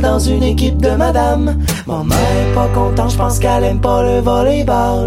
dans une équipe de madame. Maman est pas content, je pense qu'elle aime pas le volleyball.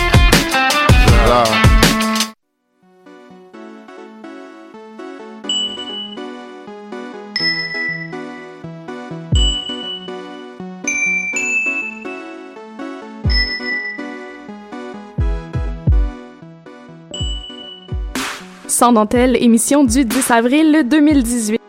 ça. Sans dentelle, émission du 10 avril 2018.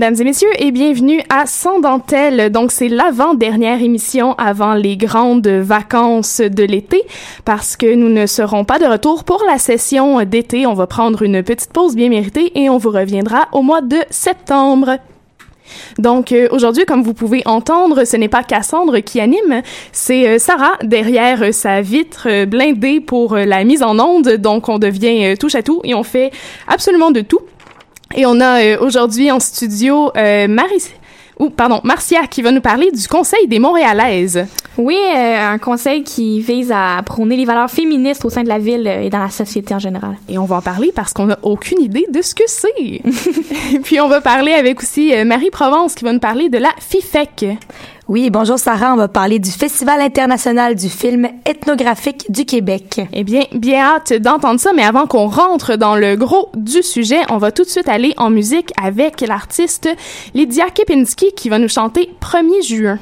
Mesdames et messieurs et bienvenue à Sans dentelle. Donc c'est l'avant-dernière émission avant les grandes vacances de l'été parce que nous ne serons pas de retour pour la session d'été. On va prendre une petite pause bien méritée et on vous reviendra au mois de septembre. Donc euh, aujourd'hui, comme vous pouvez entendre, ce n'est pas Cassandre qui anime, c'est euh, Sarah derrière euh, sa vitre blindée pour la mise en onde. Donc on devient touche à tout et on fait absolument de tout. Et on a euh, aujourd'hui en studio euh, Marie ou pardon, Marcia qui va nous parler du Conseil des Montréalaises. Oui, euh, un conseil qui vise à prôner les valeurs féministes au sein de la ville euh, et dans la société en général. Et on va en parler parce qu'on n'a aucune idée de ce que c'est. Puis on va parler avec aussi euh, Marie Provence qui va nous parler de la FIFEC. Oui, bonjour Sarah, on va parler du Festival international du film ethnographique du Québec. Eh bien, bien hâte d'entendre ça, mais avant qu'on rentre dans le gros du sujet, on va tout de suite aller en musique avec l'artiste Lydia Kepinski qui va nous chanter 1er juin.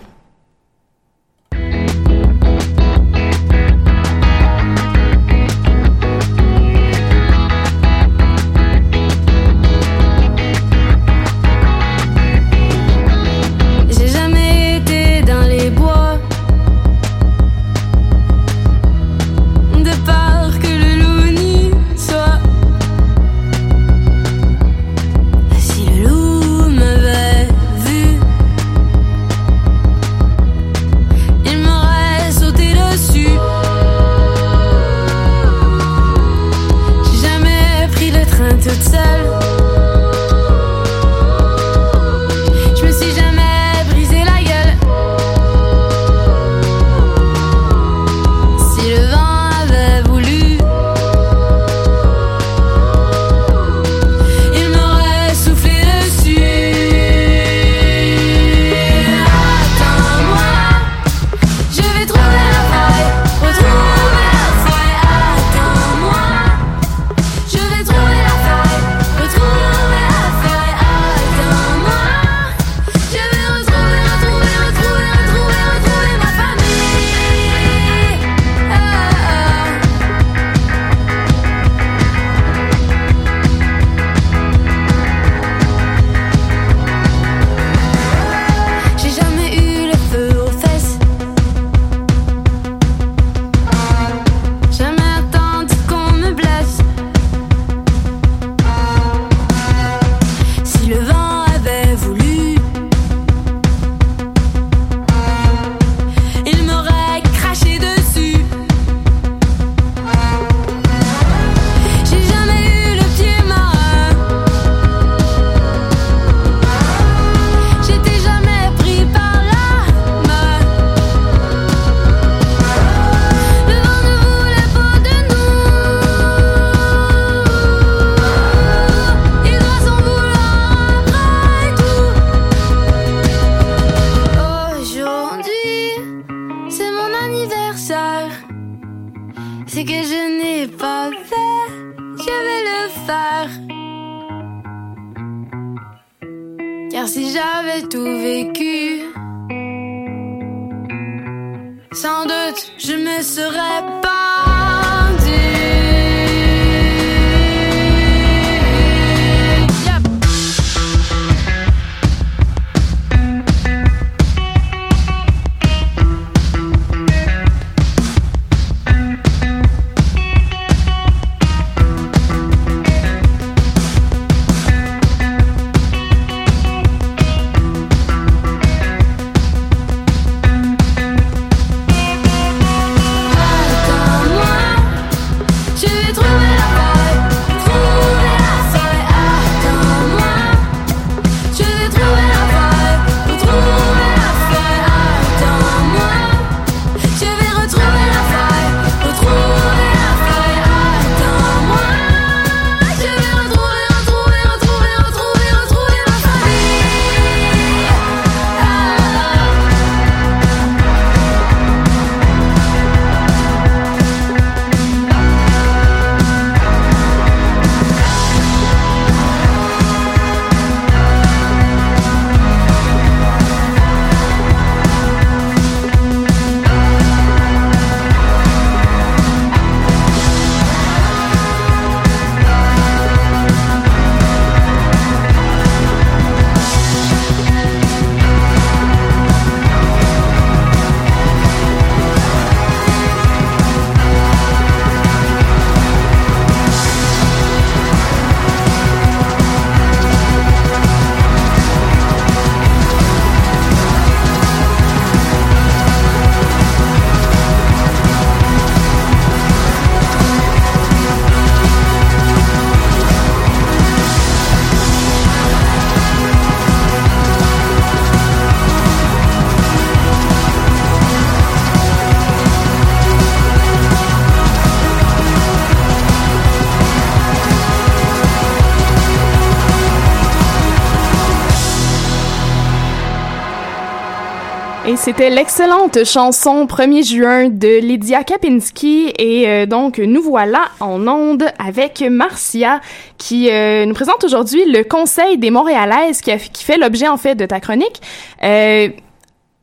C'était l'excellente chanson 1er juin de Lydia Kapinski et euh, donc nous voilà en onde avec Marcia qui euh, nous présente aujourd'hui le Conseil des Montréalaises qui, fait l'objet en fait de ta chronique. Euh,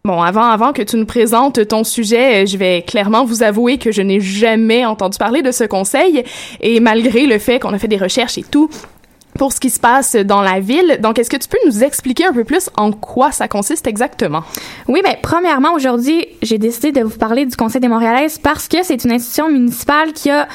Bon, avant, avant que tu nous présentes ton sujet, je vais clairement vous avouer que je n'ai jamais entendu parler de ce conseil et malgré le fait qu'on a fait des recherches et tout, pour ce qui se passe dans la ville. Donc, est-ce que tu peux nous expliquer un peu plus en quoi ça consiste exactement? Oui, ben, premièrement, aujourd'hui, j'ai décidé de vous parler du Conseil des Montréalaises parce que c'est une institution municipale qui a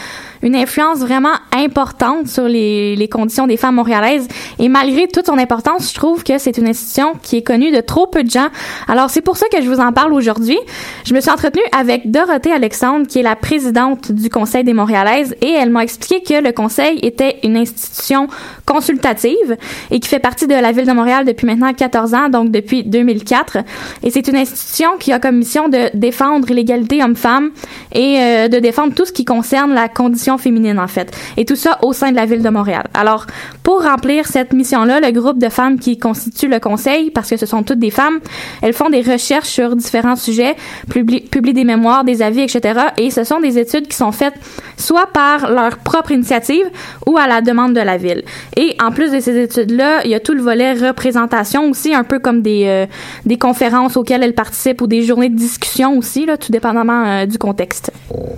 une influence vraiment importante sur les, les conditions des femmes montréalaises. Et malgré toute son importance, je trouve que c'est une institution qui est connue de trop peu de gens. Alors, c'est pour ça que je vous en parle aujourd'hui. Je me suis entretenue avec Dorothée Alexandre, qui est la présidente du Conseil des Montréalaises, et elle m'a expliqué que le Conseil était une institution consultative et qui fait partie de la Ville de Montréal depuis maintenant 14 ans, donc depuis 2004. Et c'est une institution qui a comme mission de défendre l'égalité homme-femme et euh, de défendre tout ce qui concerne la condition féminine, en fait. Et tout ça au sein de la ville de Montréal. Alors, pour remplir cette mission-là, le groupe de femmes qui constitue le conseil, parce que ce sont toutes des femmes, elles font des recherches sur différents sujets, publient, des mémoires, des avis, etc. Et ce sont des études qui sont faites soit par leur propre initiative ou à la demande de la ville. Et en plus de ces études-là, il y a tout le volet représentation aussi, un peu comme des, euh, des conférences auxquelles elles participent ou des journées de discussion aussi, là, tout dépendamment euh, du contexte.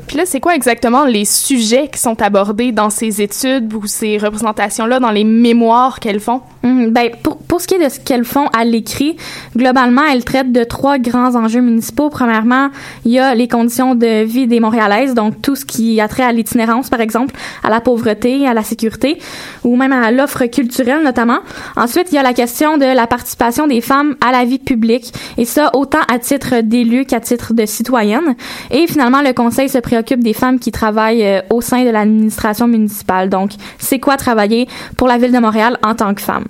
Puis là, c'est quoi exactement les sujets qui sont abordés dans ces études ou ces représentations-là, dans les mémoires qu'elles font? Hum, ben, pour, pour ce qui est de ce qu'elles font à l'écrit, globalement, elles traitent de trois grands enjeux municipaux. Premièrement, il y a les conditions de vie des Montréalaises, donc tout ce qui a trait à l'itinérance, par exemple, à la pauvreté, à la sécurité, ou même à l'offre culturelle, notamment. Ensuite, il y a la question de la participation des femmes à la vie publique, et ça, autant à titre d'élu qu'à titre de citoyenne. Et finalement, le Conseil se préoccupe des femmes qui travaillent euh, au sein de l'administration municipale. Donc, c'est quoi travailler pour la ville de Montréal en tant que femme?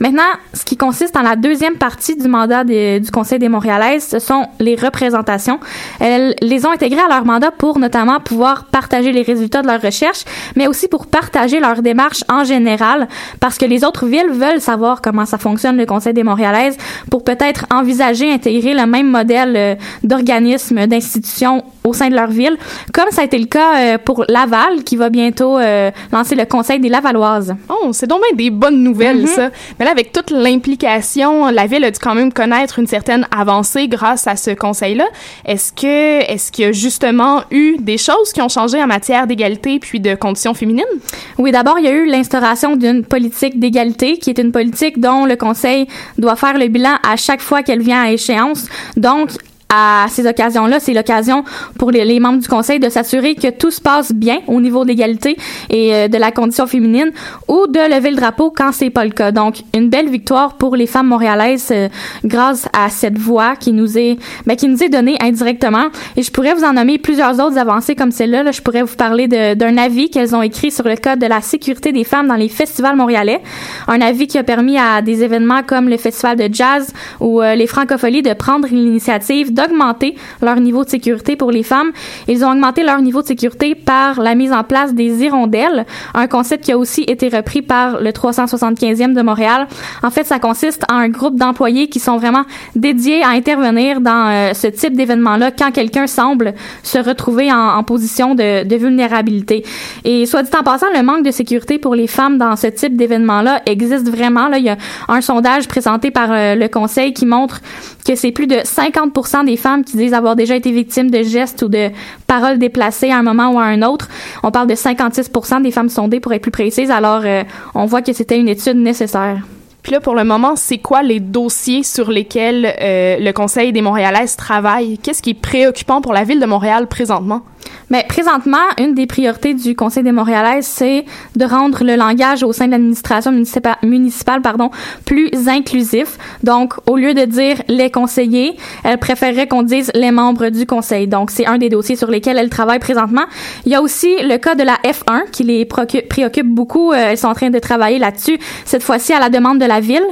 Maintenant, ce qui consiste en la deuxième partie du mandat du Conseil des Montréalaises, ce sont les représentations. Elles les ont intégrées à leur mandat pour notamment pouvoir partager les résultats de leurs recherches, mais aussi pour partager leur démarche en général, parce que les autres villes veulent savoir comment ça fonctionne le Conseil des Montréalaises pour peut-être envisager intégrer le même modèle euh, d'organisme, d'institution au sein de leur ville, comme ça a été le cas euh, pour Laval, qui va bientôt euh, lancer le Conseil des Lavalloises. Oh, c'est donc bien des bonnes nouvelles, mm-hmm. ça. Mais là, avec toute l'implication, la ville a dû quand même connaître une certaine avancée grâce à ce conseil-là. Est-ce que, est-ce qu'il y a justement eu des choses qui ont changé en matière d'égalité puis de conditions féminines? Oui, d'abord, il y a eu l'instauration d'une politique d'égalité qui est une politique dont le conseil doit faire le bilan à chaque fois qu'elle vient à échéance. Donc, à ces occasions-là, c'est l'occasion pour les, membres du conseil de s'assurer que tout se passe bien au niveau d'égalité et euh, de la condition féminine ou de lever le drapeau quand c'est pas le cas. Donc, une belle victoire pour les femmes montréalaises euh, grâce à cette voix qui nous est ben, qui nous est donnée indirectement. Et je pourrais vous en nommer plusieurs autres avancées comme celle-là. Là, je pourrais vous parler d'un avis qu'elles ont écrit sur le code de la sécurité des femmes dans les festivals montréalais. Un avis qui a permis à des événements comme le festival de jazz ou euh, les francopholies de prendre l'initiative d'augmenter leur niveau de sécurité pour les femmes. Ils ont augmenté leur niveau de sécurité par la mise en place des hirondelles, un concept qui a aussi été repris par le 375e de Montréal. En fait, ça consiste en un groupe d'employés qui sont vraiment dédiés à intervenir dans euh, ce type d'événement-là quand quelqu'un semble se retrouver en, position de, vulnérabilité. Et soit dit en passant, le manque de sécurité pour les femmes dans ce type d'événement-là existe vraiment. Il y a un sondage présenté par euh, le Conseil qui montre que c'est plus de 50 des femmes qui disent avoir déjà été victimes de gestes ou de paroles déplacées à un moment ou à un autre. On parle de 56% des femmes sondées pour être plus précise. Alors, euh, on voit que c'était une étude nécessaire. Puis là, pour le moment, c'est quoi les dossiers sur lesquels euh, le Conseil des Montréalaises travaille? Qu'est-ce qui est préoccupant pour la ville de Montréal présentement? Mais présentement, une des priorités du Conseil des Montréalaises, c'est de rendre le langage au sein de l'administration municipale, municipale pardon, plus inclusif. Donc, au lieu de dire les conseillers, elle préférerait qu'on dise les membres du Conseil. Donc, c'est un des dossiers sur lesquels elle travaille présentement. Il y a aussi le cas de la F1 qui les préoccupe beaucoup. Euh, elles sont en train de travailler là-dessus. Cette fois-ci, à la demande de la ville,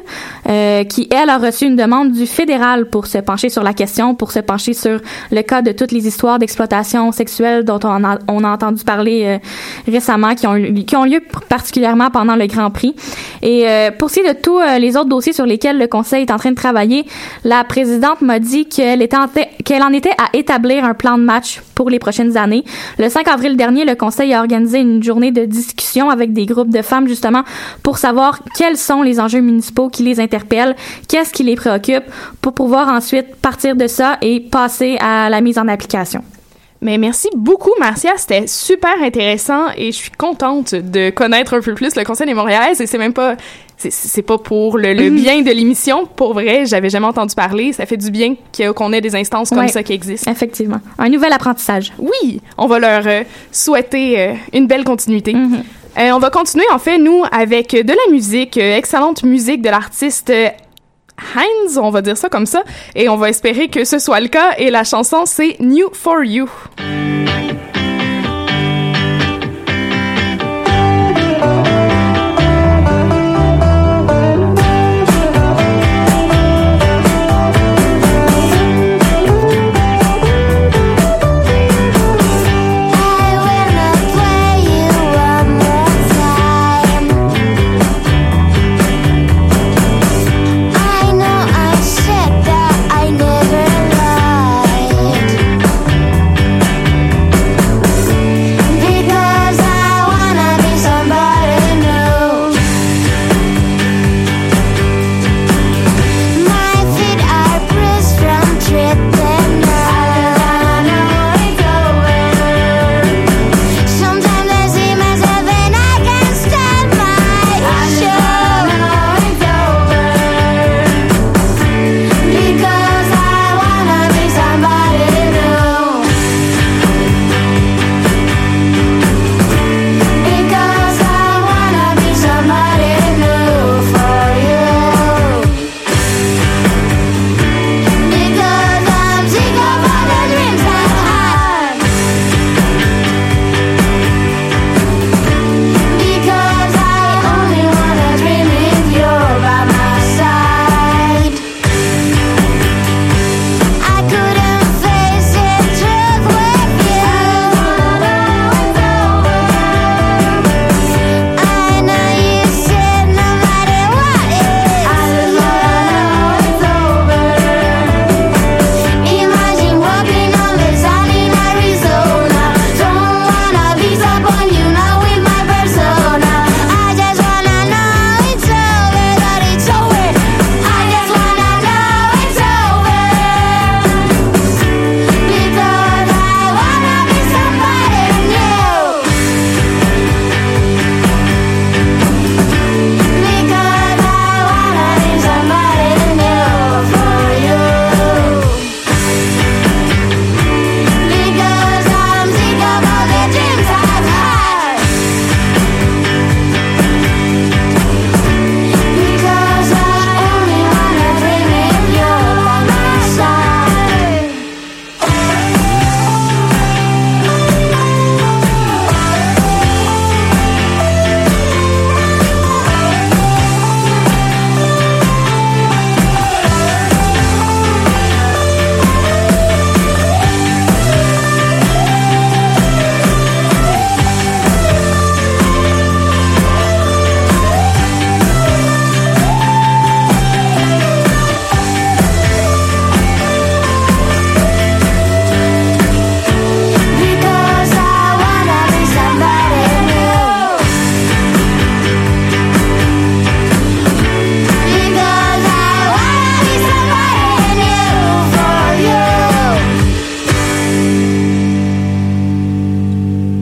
euh, qui, elle, a reçu une demande du fédéral pour se pencher sur la question, pour se pencher sur le cas de toutes les histoires d'exploitation sexuelle dont on a, on a entendu parler euh, récemment, qui ont, qui ont lieu particulièrement pendant le Grand Prix. Et euh, pour ce qui est de tous euh, les autres dossiers sur lesquels le Conseil est en train de travailler, la présidente m'a dit qu'elle était qu'elle en était à établir un plan de match pour les prochaines années. Le 5 avril dernier, le Conseil a organisé une journée de discussion avec des groupes de femmes justement pour savoir quels sont les enjeux municipaux qui les interpellent, qu'est-ce qui les préoccupe, pour pouvoir ensuite partir de ça et passer à la mise en application. Mais merci beaucoup, Marcia. C'était super intéressant et je suis contente de connaître un peu plus le Conseil des Montréalaises et c'est même pas c'est pas pour le, le bien de l'émission. Pour vrai, j'avais jamais entendu parler. Ça fait du bien qu'on ait des instances comme Ouais. ça qui existent. Effectivement. Un nouvel apprentissage. Oui, on va leur euh, souhaiter euh, une belle continuité. Mm-hmm. Euh, on va continuer, en fait, nous, avec de la musique, euh, excellente musique de l'artiste Heinz, on va dire ça comme ça, et on va espérer que ce soit le cas. Et la chanson, c'est New for You.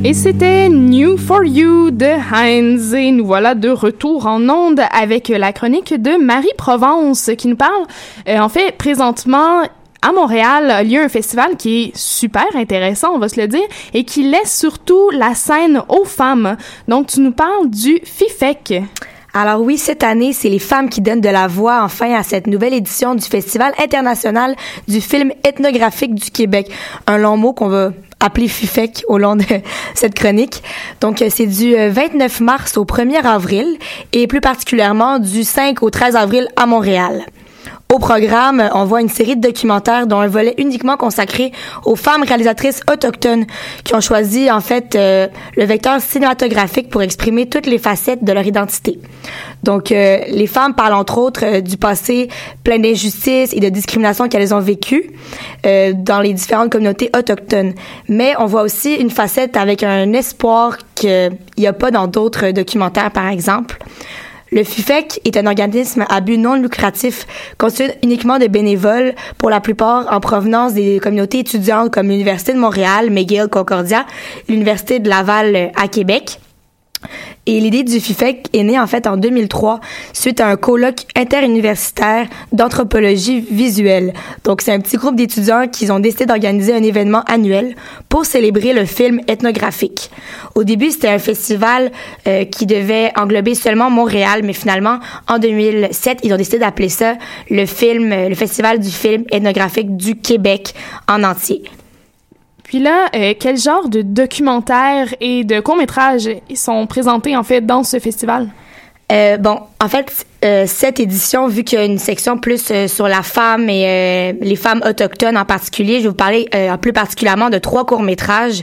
Et c'était New for You de Heinz. Et nous voilà de retour en onde avec la chronique de Marie Provence qui nous parle. Euh, en fait, présentement, à Montréal, a un festival qui est super intéressant, on va se le dire, et qui laisse surtout la scène aux femmes. Donc, tu nous parles du FIFEC. Alors oui, cette année, c'est les femmes qui donnent de la voix enfin à cette nouvelle édition du Festival international du film ethnographique du Québec. Un long mot qu'on va appelé FUFEC au long de cette chronique. Donc, euh, c'est du 29 euh, mars au 1er avril et plus particulièrement du 5 au 13 avril à Montréal. Au programme, on voit une série de documentaires dont un volet uniquement consacré aux femmes réalisatrices autochtones qui ont choisi en fait euh, le vecteur cinématographique pour exprimer toutes les facettes de leur identité. Donc euh, les femmes parlent entre autres euh, du passé plein d'injustices et de discrimination qu'elles ont vécues dans les différentes communautés autochtones. Mais on voit aussi une facette avec un espoir qu'il n'y a pas dans d'autres documentaires par exemple. Le FUFEC est un organisme à but non lucratif constitué uniquement de bénévoles, pour la plupart en provenance des communautés étudiantes comme l'Université de Montréal, McGill, Concordia, l'Université de Laval euh, à Québec. Et l'idée du FIFEC est née en fait en 2003 suite à un colloque interuniversitaire d'anthropologie visuelle. Donc c'est un petit groupe d'étudiants qui ont décidé d'organiser un événement annuel pour célébrer le film ethnographique. Au début, c'était un festival euh, qui devait englober seulement Montréal, mais finalement en 2007, ils ont décidé d'appeler ça le film le festival du film ethnographique du Québec en entier. Puis là, euh, quel genre de documentaires et de courts-métrages sont présentés en fait dans ce festival? Euh, bon, en fait, euh, cette édition, vu qu'il y a une section plus sur la femme et les femmes autochtones en particulier, je vais vous parler plus particulièrement de trois courts-métrages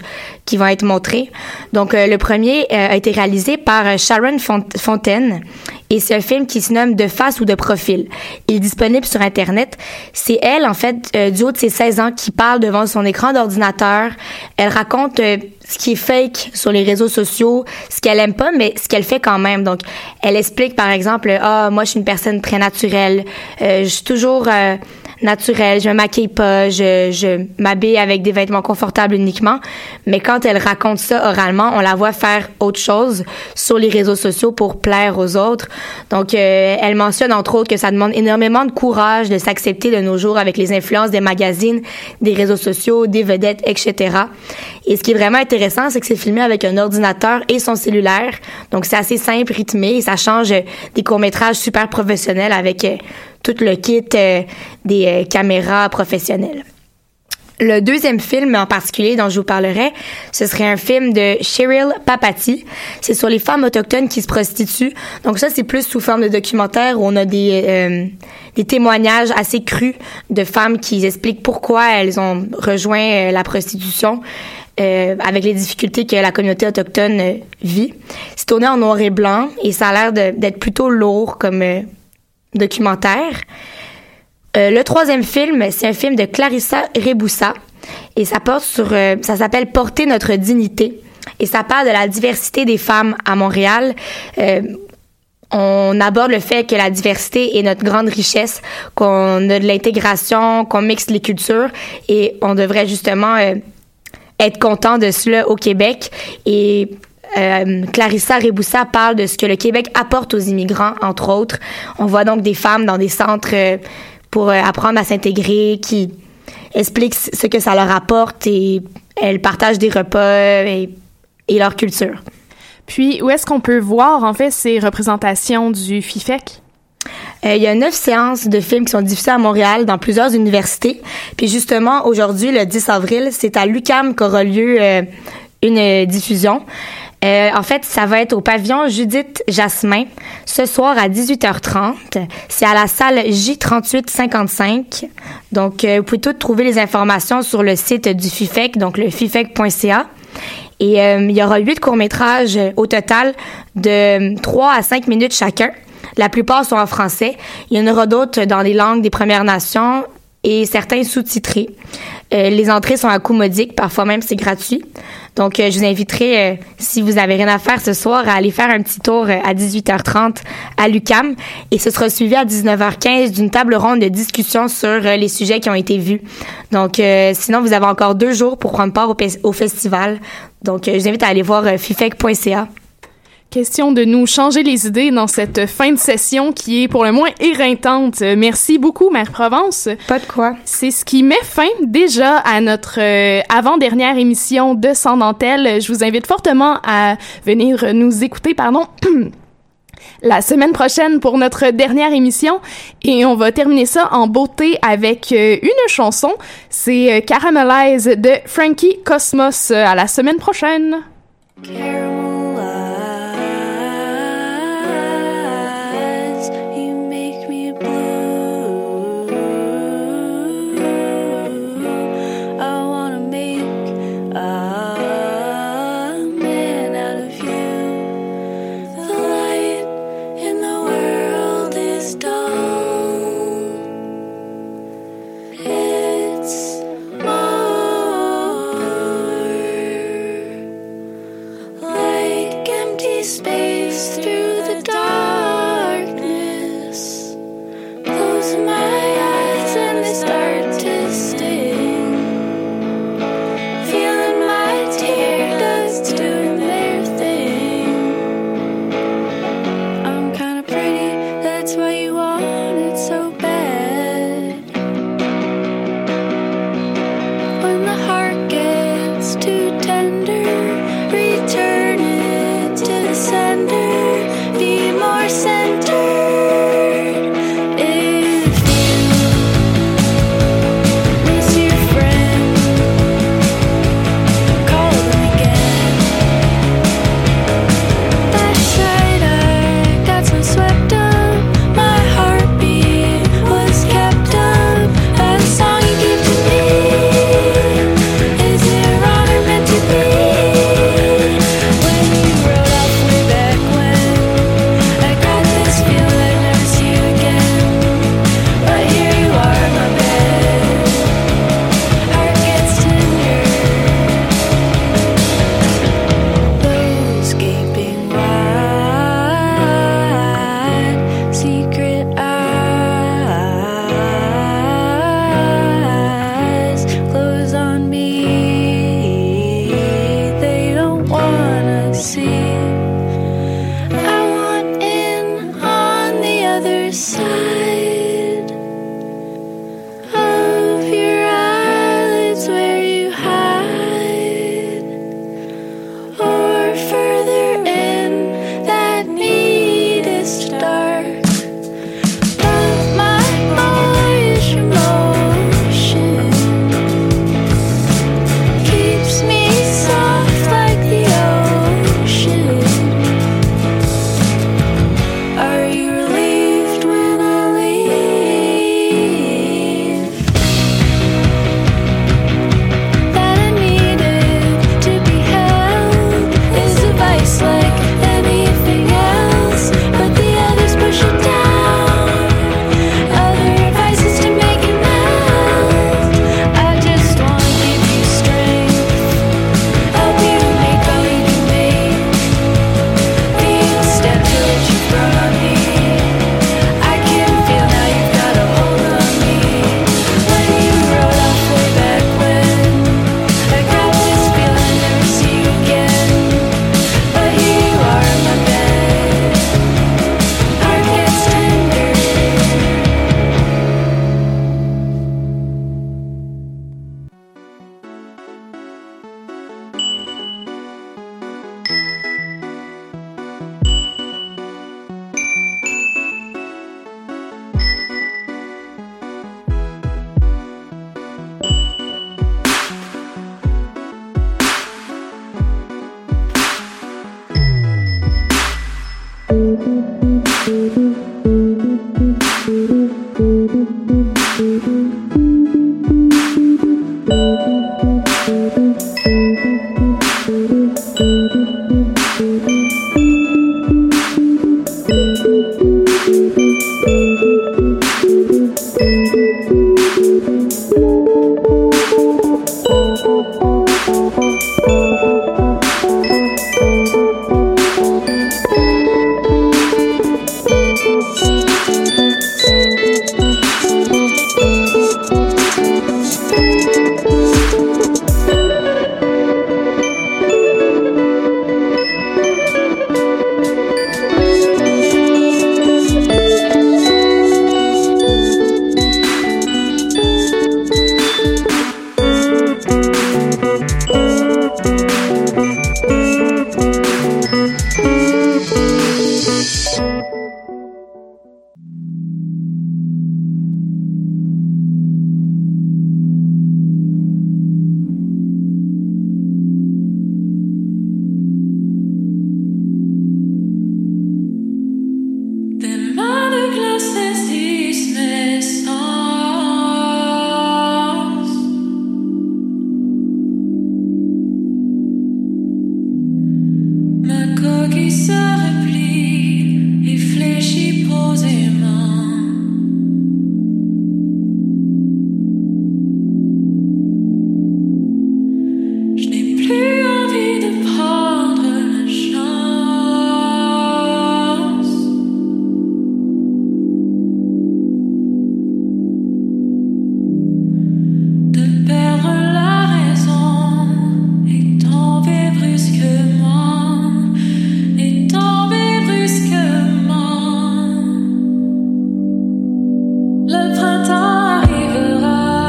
qui vont être montrés. Donc, le premier a été réalisé par Sharon Fontaine et c'est un film qui se nomme De face ou de profil. Il est disponible sur Internet. C'est elle, en fait, du haut de ses 16 ans, qui parle devant son écran d'ordinateur. Elle raconte ce qui est fake sur les réseaux sociaux, ce qu'elle aime pas, mais ce qu'elle fait quand même. Donc, elle explique, par exemple, ah, moi, je suis une personne très naturelle. Euh, je suis toujours euh, naturelle. Je me maquille pas. Je m'habille avec des vêtements confortables uniquement. Mais quand elle raconte ça oralement, on la voit faire autre chose sur les réseaux sociaux pour plaire aux autres. Donc, euh, elle mentionne entre autres que ça demande énormément de courage de s'accepter de nos jours avec les influences des magazines, des réseaux sociaux, des vedettes, etc. Et ce qui est vraiment intéressant, c'est que c'est filmé avec un ordinateur et son cellulaire. Donc, c'est assez simple, rythmé et ça change des courts-métrages super professionnels avec euh, tout le kit euh, des euh, caméras professionnelles. Le deuxième film en particulier dont je vous parlerai, ce serait un film de Cheryl Papati. C'est sur les femmes autochtones qui se prostituent. Donc ça, c'est plus sous forme de documentaire où on a des, des témoignages assez crus de femmes qui expliquent pourquoi elles ont rejoint la prostitution. Euh, avec les difficultés que la communauté autochtone euh, vit. C'est tourné en noir et blanc et ça a l'air d'être plutôt lourd comme euh, documentaire. Le troisième film, c'est un film de Clarissa Reboussa et ça porte sur, ça s'appelle Porter notre dignité et ça parle de la diversité des femmes à Montréal. on aborde le fait que la diversité est notre grande richesse, qu'on a de l'intégration, qu'on mixe les cultures et on devrait justement être content de cela au Québec. Et euh, Clarissa Reboussa parle de ce que le Québec apporte aux immigrants, entre autres. On voit donc des femmes dans des centres euh, pour euh, apprendre à s'intégrer, qui expliquent ce que ça leur apporte et elles partagent des repas et, et leur culture. Puis, où est-ce qu'on peut voir, en fait, ces représentations du FIFEC? Euh, il y a neuf séances de films qui sont diffusées à Montréal dans plusieurs universités. Puis justement, aujourd'hui, le 10 avril, c'est à l'UCAM qu'aura lieu euh, une diffusion. Euh, en fait, ça va être au pavillon Judith Jasmin ce soir à 18h30. C'est à la salle J3855. Donc, vous pouvez toutes trouver les informations sur le site du FIFEC, donc le fifec.ca. Et il y aura huit courts-métrages au total de 3 à 5 minutes chacun. La plupart sont en français. Il y en aura d'autres dans les langues des Premières Nations et certains sous-titrés. Euh, les entrées sont à coût modique, parfois même c'est gratuit. Donc, euh, je vous inviterai, euh, si vous avez rien à faire ce soir, à aller faire un petit tour à 18h30 à l'UCAM. Et ce sera suivi à 19h15 d'une table ronde de discussion sur les sujets qui ont été vus. Donc, sinon, vous avez encore deux jours pour prendre part au, au festival. Donc, je vous invite à aller voir fifec.ca Question de nous changer les idées dans cette fin de session qui est pour le moins éreintante. Merci beaucoup, Mère Provence. Pas de quoi. C'est ce qui met fin déjà à notre euh, avant-dernière émission de Sans Dentelle. Je vous invite fortement à venir nous écouter, pardon. la semaine prochaine pour notre dernière émission et on va terminer ça en beauté avec euh, une chanson. C'est euh, Caramelize de Frankie Cosmos. À la semaine prochaine.